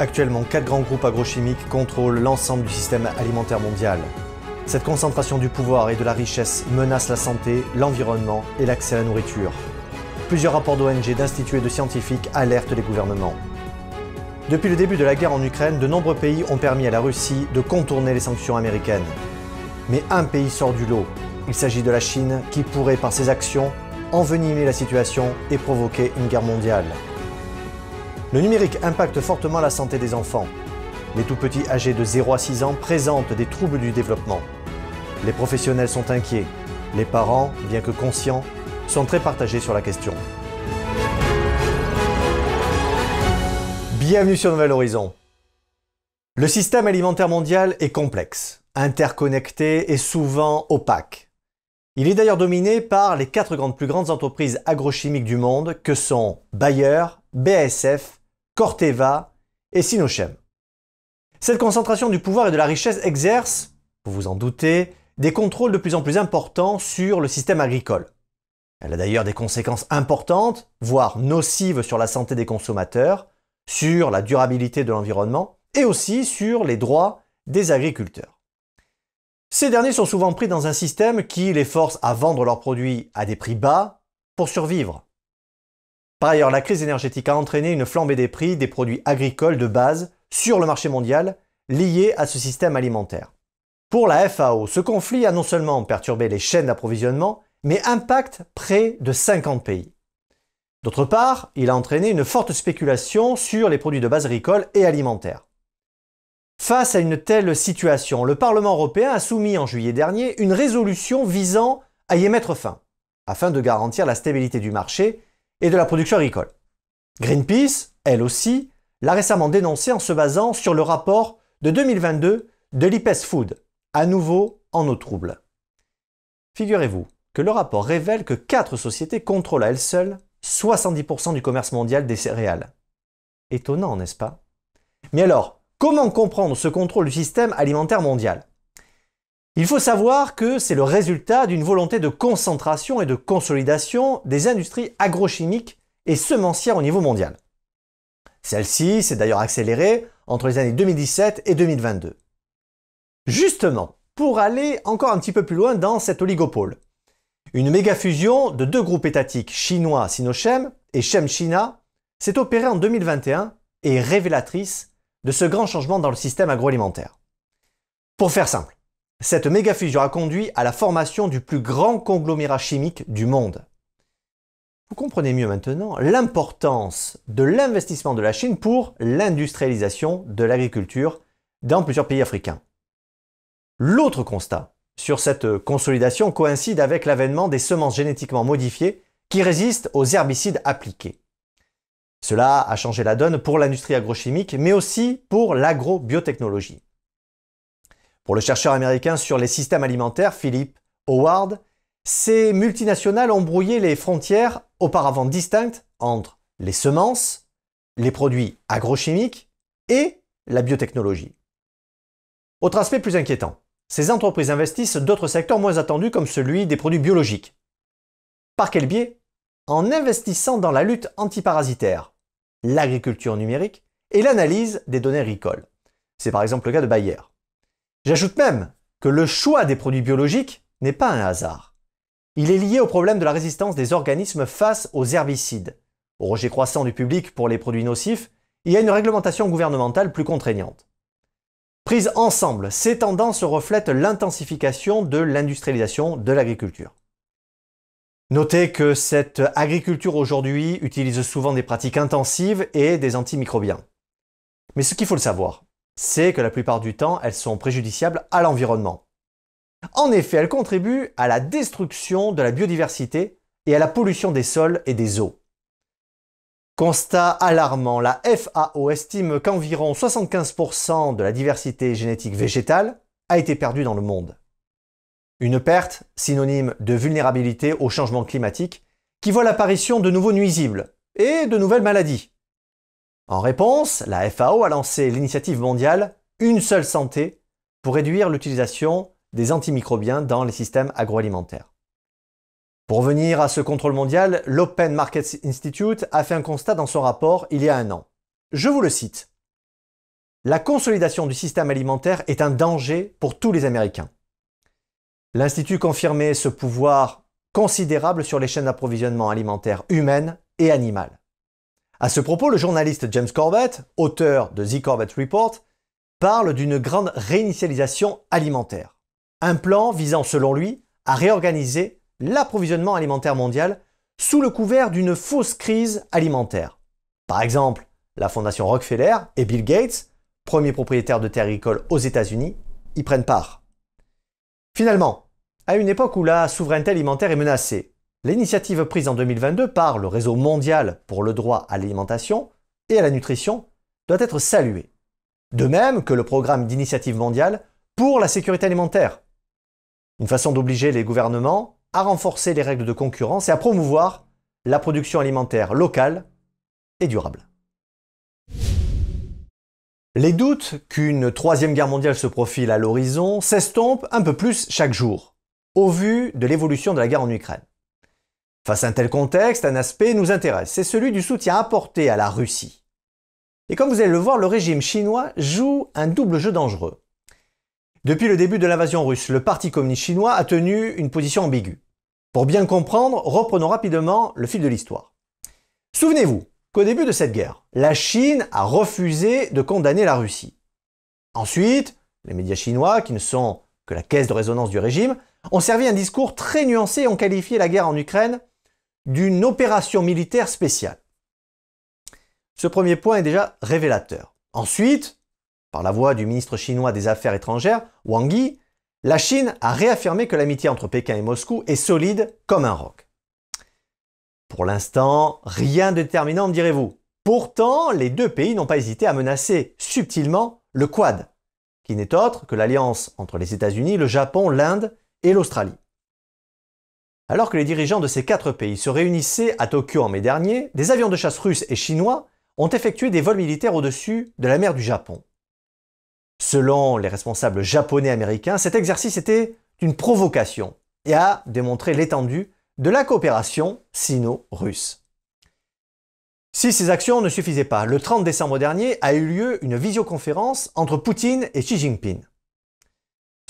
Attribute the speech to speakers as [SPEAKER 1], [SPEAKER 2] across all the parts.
[SPEAKER 1] Actuellement, quatre grands groupes agrochimiques contrôlent l'ensemble du système alimentaire mondial. Cette concentration du pouvoir et de la richesse menace la santé, l'environnement et l'accès à la nourriture. Plusieurs rapports d'ONG, d'instituts et de scientifiques alertent les gouvernements. Depuis le début de la guerre en Ukraine, de nombreux pays ont permis à la Russie de contourner les sanctions américaines. Mais un pays sort du lot. Il s'agit de la Chine qui pourrait, par ses actions, envenimer la situation et provoquer une guerre mondiale. Le numérique impacte fortement la santé des enfants. Les tout petits âgés de 0 à 6 ans présentent des troubles du développement. Les professionnels sont inquiets. Les parents, bien que conscients, sont très partagés sur la question. Bienvenue sur Nouvel Horizon. Le système alimentaire mondial est complexe, interconnecté et souvent opaque. Il est d'ailleurs dominé par les quatre grandes plus grandes entreprises agrochimiques du monde que sont Bayer, BASF, Corteva et Sinochem. Cette concentration du pouvoir et de la richesse exerce, vous vous en doutez, des contrôles de plus en plus importants sur le système agricole. Elle a d'ailleurs des conséquences importantes, voire nocives sur la santé des consommateurs, sur la durabilité de l'environnement et aussi sur les droits des agriculteurs. Ces derniers sont souvent pris dans un système qui les force à vendre leurs produits à des prix bas pour survivre. Par ailleurs, la crise énergétique a entraîné une flambée des prix des produits agricoles de base sur le marché mondial liés à ce système alimentaire. Pour la FAO, ce conflit a non seulement perturbé les chaînes d'approvisionnement, mais impacte près de 50 pays. D'autre part, il a entraîné une forte spéculation sur les produits de base agricole et alimentaires. Face à une telle situation, le Parlement européen a soumis en juillet dernier une résolution visant à y mettre fin, afin de garantir la stabilité du marché et de la production agricole. Greenpeace, elle aussi, l'a récemment dénoncé en se basant sur le rapport de 2022 de l'IPES Food, à nouveau en eau trouble. Figurez-vous que le rapport révèle que quatre sociétés contrôlent à elles seules 70% du commerce mondial des céréales. Étonnant, n'est-ce pas? Mais alors, comment comprendre ce contrôle du système alimentaire mondial? Il faut savoir que c'est le résultat d'une volonté de concentration et de consolidation des industries agrochimiques et semencières au niveau mondial. Celle-ci s'est d'ailleurs accélérée entre les années 2017 et 2022. Justement, pour aller encore un petit peu plus loin dans cet oligopole, une méga fusion de deux groupes étatiques chinois Sinochem et China s'est opérée en 2021 et révélatrice de ce grand changement dans le système agroalimentaire. Pour faire simple, cette méga fusion a conduit à la formation du plus grand conglomérat chimique du monde. Vous comprenez mieux maintenant l'importance de l'investissement de la Chine pour l'industrialisation de l'agriculture dans plusieurs pays africains. L'autre constat, sur cette consolidation coïncide avec l'avènement des semences génétiquement modifiées qui résistent aux herbicides appliqués. Cela a changé la donne pour l'industrie agrochimique, mais aussi pour l'agrobiotechnologie. Pour le chercheur américain sur les systèmes alimentaires, Philip Howard, ces multinationales ont brouillé les frontières auparavant distinctes entre les semences, les produits agrochimiques et la biotechnologie. Autre aspect plus inquiétant, ces entreprises investissent d'autres secteurs moins attendus comme celui des produits biologiques. Par quel biais? En investissant dans la lutte antiparasitaire, l'agriculture numérique et l'analyse des données agricoles. C'est par exemple le cas de Bayer. J'ajoute même que le choix des produits biologiques n'est pas un hasard. Il est lié au problème de la résistance des organismes face aux herbicides. Au rejet croissant du public pour les produits nocifs, y a une réglementation gouvernementale plus contraignante. Prises ensemble, ces tendances reflètent l'intensification de l'industrialisation de l'agriculture. Notez que cette agriculture aujourd'hui utilise souvent des pratiques intensives et des antimicrobiens. Mais ce qu'il faut le savoir, c'est que la plupart du temps, elles sont préjudiciables à l'environnement. En effet, elles contribuent à la destruction de la biodiversité et à la pollution des sols et des eaux. Constat alarmant, la FAO estime qu'environ 75% de la diversité génétique végétale a été perdue dans le monde. Une perte synonyme de vulnérabilité au changement climatique qui voit l'apparition de nouveaux nuisibles et de nouvelles maladies. En réponse, la FAO a lancé l'initiative mondiale Une seule santé pour réduire l'utilisation des antimicrobiens dans les systèmes agroalimentaires. Pour revenir à ce contrôle mondial, l'Open Markets Institute a fait un constat dans son rapport il y a un an. Je vous le cite. la consolidation du système alimentaire est un danger pour tous les Américains. L'Institut confirmait ce pouvoir considérable sur les chaînes d'approvisionnement alimentaire humaines et animales. À ce propos, le journaliste James Corbett, auteur de The Corbett Report, parle d'une grande réinitialisation alimentaire. Un plan visant, selon lui, à réorganiser l'approvisionnement alimentaire mondial sous le couvert d'une fausse crise alimentaire. Par exemple, la fondation Rockefeller et Bill Gates, premier propriétaire de terres agricoles aux États-Unis, y prennent part. Finalement, à une époque où la souveraineté alimentaire est menacée, l'initiative prise en 2022 par le réseau mondial pour le droit à l'alimentation et à la nutrition doit être saluée. De même que le programme d'initiative mondiale pour la sécurité alimentaire. Une façon d'obliger les gouvernements à renforcer les règles de concurrence et à promouvoir la production alimentaire locale et durable. Les doutes qu'une troisième guerre mondiale se profile à l'horizon s'estompent un peu plus chaque jour, au vu de l'évolution de la guerre en Ukraine. Face à un tel contexte, un aspect nous intéresse, c'est celui du soutien apporté à la Russie. Et comme vous allez le voir, le régime chinois joue un double jeu dangereux. Depuis le début de l'invasion russe, le Parti communiste chinois a tenu une position ambiguë. Pour bien comprendre, reprenons rapidement le fil de l'histoire. Souvenez-vous qu'au début de cette guerre, la Chine a refusé de condamner la Russie. Ensuite, les médias chinois, qui ne sont que la caisse de résonance du régime, ont servi un discours très nuancé et ont qualifié la guerre en Ukraine d'une opération militaire spéciale. Ce premier point est déjà révélateur. Ensuite, par la voix du ministre chinois des Affaires étrangères, Wang Yi, la Chine a réaffirmé que l'amitié entre Pékin et Moscou est solide comme un roc. Pour l'instant, rien de déterminant, direz-vous. Pourtant, les deux pays n'ont pas hésité à menacer subtilement le Quad, qui n'est autre que l'alliance entre les États-Unis, le Japon, l'Inde et l'Australie. Alors que les dirigeants de ces quatre pays se réunissaient à Tokyo en mai dernier, des avions de chasse russes et chinois ont effectué des vols militaires au-dessus de la mer du Japon. Selon les responsables japonais américains, cet exercice était une provocation et a démontré l'étendue de la coopération sino-russe. Si ces actions ne suffisaient pas, le 30 décembre dernier a eu lieu une visioconférence entre Poutine et Xi Jinping.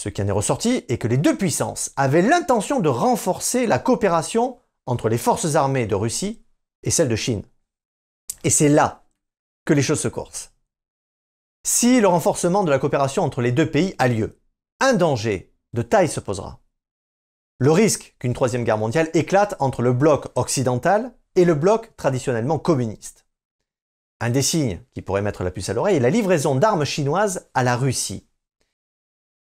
[SPEAKER 1] Ce qui en est ressorti est que les deux puissances avaient l'intention de renforcer la coopération entre les forces armées de Russie et celles de Chine. Et c'est là que les choses se corsent. Si le renforcement de la coopération entre les deux pays a lieu, un danger de taille se posera. Le risque qu'une troisième guerre mondiale éclate entre le bloc occidental et le bloc traditionnellement communiste. Un des signes qui pourrait mettre la puce à l'oreille est la livraison d'armes chinoises à la Russie.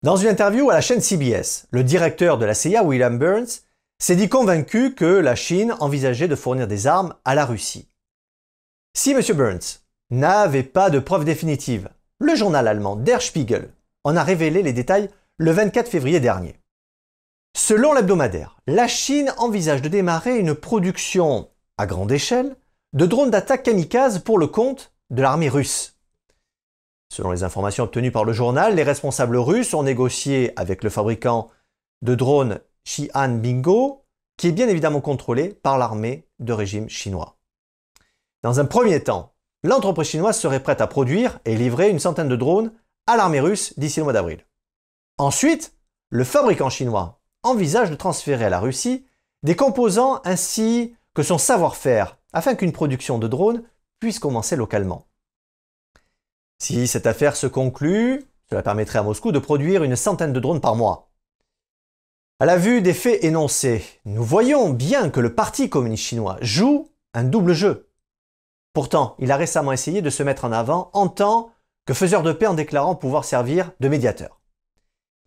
[SPEAKER 1] Dans une interview à la chaîne CBS, le directeur de la CIA, William Burns, s'est dit convaincu que la Chine envisageait de fournir des armes à la Russie. Si M. Burns n'avait pas de preuves définitives, le journal allemand Der Spiegel en a révélé les détails le 24 février dernier. Selon l'hebdomadaire, la Chine envisage de démarrer une production à grande échelle de drones d'attaque kamikaze pour le compte de l'armée russe. Selon les informations obtenues par le journal, les responsables russes ont négocié avec le fabricant de drones Xi'an Bingo, qui est bien évidemment contrôlé par l'armée de régime chinois. Dans un premier temps, l'entreprise chinoise serait prête à produire et livrer une centaine de drones à l'armée russe d'ici le mois d'avril. Ensuite, le fabricant chinois envisage de transférer à la Russie des composants ainsi que son savoir-faire afin qu'une production de drones puisse commencer localement. Si cette affaire se conclut, cela permettrait à Moscou de produire une centaine de drones par mois. À la vue des faits énoncés, nous voyons bien que le Parti communiste chinois joue un double jeu. Pourtant, il a récemment essayé de se mettre en avant en tant que faiseur de paix en déclarant pouvoir servir de médiateur.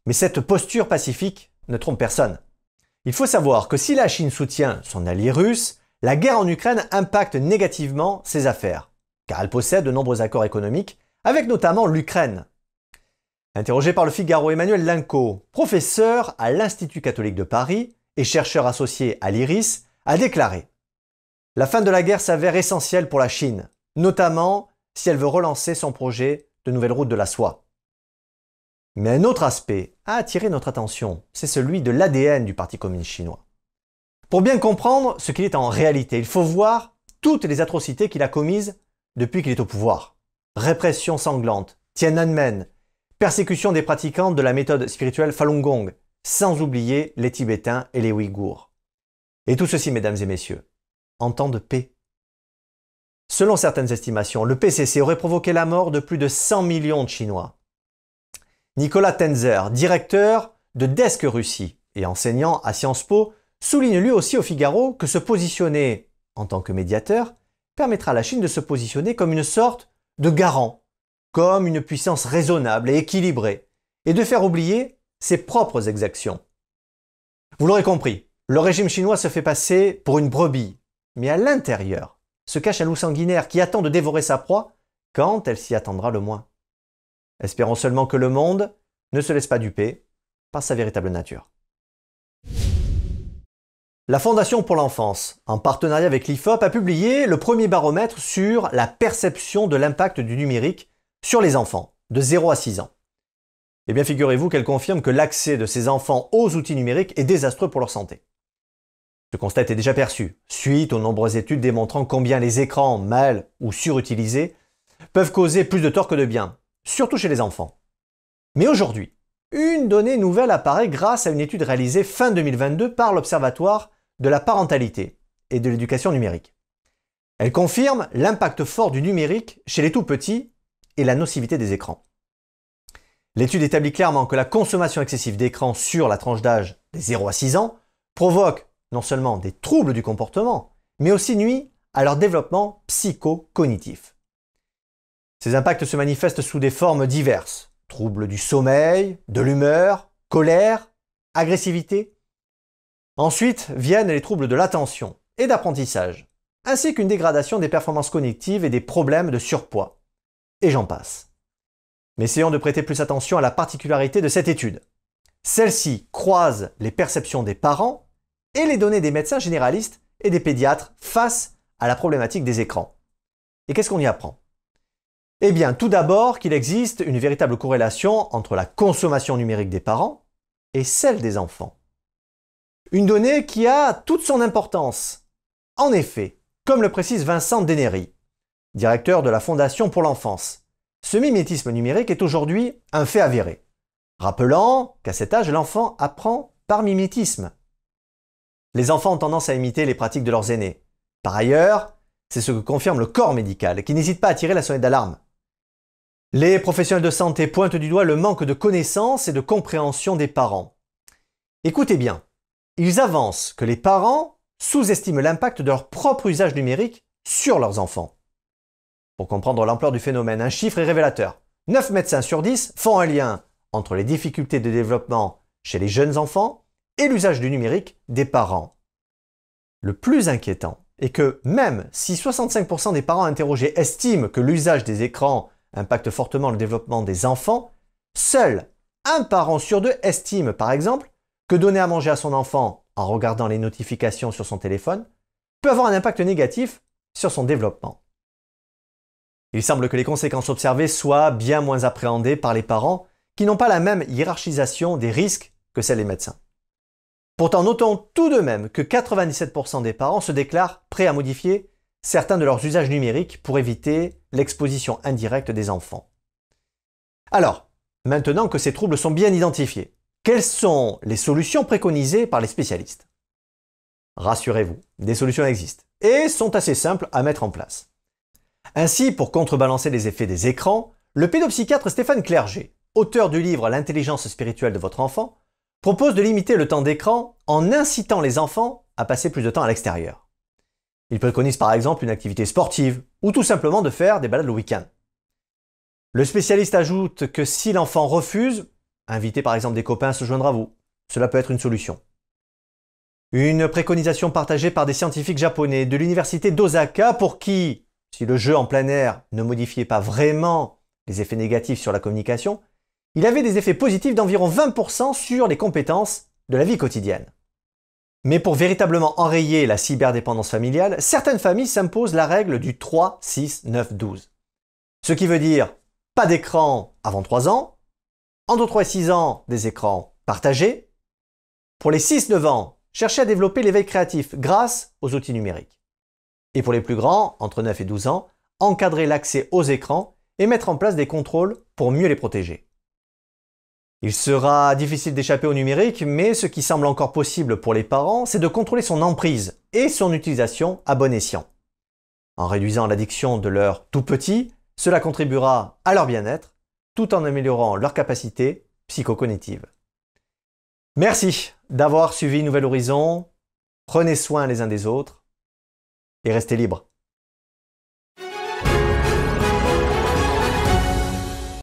[SPEAKER 1] Mais cette posture pacifique ne trompe personne. Il faut savoir que si la Chine soutient son allié russe, la guerre en Ukraine impacte négativement ses affaires, car elle possède de nombreux accords économiques, avec notamment l'Ukraine. Interrogé par le Figaro, Emmanuel Linco, professeur à l'Institut catholique de Paris et chercheur associé à l'IRIS, a déclaré La fin de la guerre s'avère essentielle pour la Chine, notamment si elle veut relancer son projet de nouvelle route de la soie. Mais un autre aspect a attiré notre attention, c'est celui de l'ADN du Parti communiste chinois. Pour bien comprendre ce qu'il est en réalité, il faut voir toutes les atrocités qu'il a commises depuis qu'il est au pouvoir. Répression sanglante, Tiananmen, persécution des pratiquants de la méthode spirituelle Falun Gong, sans oublier les Tibétains et les Ouïghours. Et tout ceci, mesdames et messieurs, en temps de paix. Selon certaines estimations, le PCC aurait provoqué la mort de plus de 100 millions de Chinois. Nicolas Tenzer, directeur de Desk Russie et enseignant à Sciences Po, souligne lui aussi au Figaro que se positionner en tant que médiateur permettra à la Chine de se positionner comme une sorte de garant, comme une puissance raisonnable et équilibrée, et de faire oublier ses propres exactions. Vous l'aurez compris, le régime chinois se fait passer pour une brebis, mais à l'intérieur se cache un loup sanguinaire qui attend de dévorer sa proie quand elle s'y attendra le moins. Espérons seulement que le monde ne se laisse pas duper par sa véritable nature. La Fondation pour l'enfance, en partenariat avec l'IFOP, a publié le premier baromètre sur la perception de l'impact du numérique sur les enfants de 0 à 6 ans. Eh bien, figurez-vous qu'elle confirme que l'accès de ces enfants aux outils numériques est désastreux pour leur santé. Ce constat est déjà perçu, suite aux nombreuses études démontrant combien les écrans mal ou surutilisés peuvent causer plus de tort que de bien, surtout chez les enfants. Mais aujourd'hui, une donnée nouvelle apparaît grâce à une étude réalisée fin 2022 par l'Observatoire de la parentalité et de l'éducation numérique. Elle confirme l'impact fort du numérique chez les tout petits et la nocivité des écrans. L'étude établit clairement que la consommation excessive d'écrans sur la tranche d'âge des 0 à 6 ans provoque non seulement des troubles du comportement, mais aussi nuit à leur développement psycho-cognitif. Ces impacts se manifestent sous des formes diverses. Troubles du sommeil, de l'humeur, colère, agressivité. Ensuite viennent les troubles de l'attention et d'apprentissage, ainsi qu'une dégradation des performances cognitives et des problèmes de surpoids. Et j'en passe. Mais essayons de prêter plus attention à la particularité de cette étude. Celle-ci croise les perceptions des parents et les données des médecins généralistes et des pédiatres face à la problématique des écrans. Et qu'est-ce qu'on y apprend? Eh bien, tout d'abord qu'il existe une véritable corrélation entre la consommation numérique des parents et celle des enfants. Une donnée qui a toute son importance. En effet, comme le précise Vincent Denery, directeur de la Fondation pour l'enfance, ce mimétisme numérique est aujourd'hui un fait avéré, rappelant qu'à cet âge, l'enfant apprend par mimétisme. Les enfants ont tendance à imiter les pratiques de leurs aînés. Par ailleurs, c'est ce que confirme le corps médical, qui n'hésite pas à tirer la sonnette d'alarme. Les professionnels de santé pointent du doigt le manque de connaissances et de compréhension des parents. Écoutez bien, ils avancent que les parents sous-estiment l'impact de leur propre usage numérique sur leurs enfants. Pour comprendre l'ampleur du phénomène, un chiffre est révélateur. 9 médecins sur 10 font un lien entre les difficultés de développement chez les jeunes enfants et l'usage du numérique des parents. Le plus inquiétant est que même si 65% des parents interrogés estiment que l'usage des écrans impacte fortement le développement des enfants, seul un parent sur deux estime, par exemple, que donner à manger à son enfant en regardant les notifications sur son téléphone peut avoir un impact négatif sur son développement. Il semble que les conséquences observées soient bien moins appréhendées par les parents qui n'ont pas la même hiérarchisation des risques que celle des médecins. Pourtant, notons tout de même que 97% des parents se déclarent prêts à modifier certains de leurs usages numériques pour éviter l'exposition indirecte des enfants. Alors, maintenant que ces troubles sont bien identifiés, quelles sont les solutions préconisées par les spécialistes? Rassurez-vous, des solutions existent et sont assez simples à mettre en place. Ainsi, pour contrebalancer les effets des écrans, le pédopsychiatre Stéphane Clerget, auteur du livre L'intelligence spirituelle de votre enfant, propose de limiter le temps d'écran en incitant les enfants à passer plus de temps à l'extérieur. Il préconise par exemple une activité sportive ou tout simplement de faire des balades le week-end. Le spécialiste ajoute que si l'enfant refuse, inviter par exemple des copains à se joindre à vous. Cela peut être une solution. Une préconisation partagée par des scientifiques japonais de l'université d'Osaka pour qui, si le jeu en plein air ne modifiait pas vraiment les effets négatifs sur la communication, il avait des effets positifs d'environ 20% sur les compétences de la vie quotidienne. Mais pour véritablement enrayer la cyberdépendance familiale, certaines familles s'imposent la règle du 3, 6, 9, 12. Ce qui veut dire pas d'écran avant 3 ans, entre 3 et 6 ans des écrans partagés. Pour les 6-9 ans, cherchez à développer l'éveil créatif grâce aux outils numériques. Et pour les plus grands, entre 9 et 12 ans, encadrer l'accès aux écrans et mettre en place des contrôles pour mieux les protéger. Il sera difficile d'échapper au numérique, mais ce qui semble encore possible pour les parents, c'est de contrôler son emprise et son utilisation à bon escient. En réduisant l'addiction de leurs tout petits, cela contribuera à leur bien-être tout en améliorant leurs capacités psychocognitives. Merci d'avoir suivi Nouvel Horizon. Prenez soin les uns des autres et restez libres.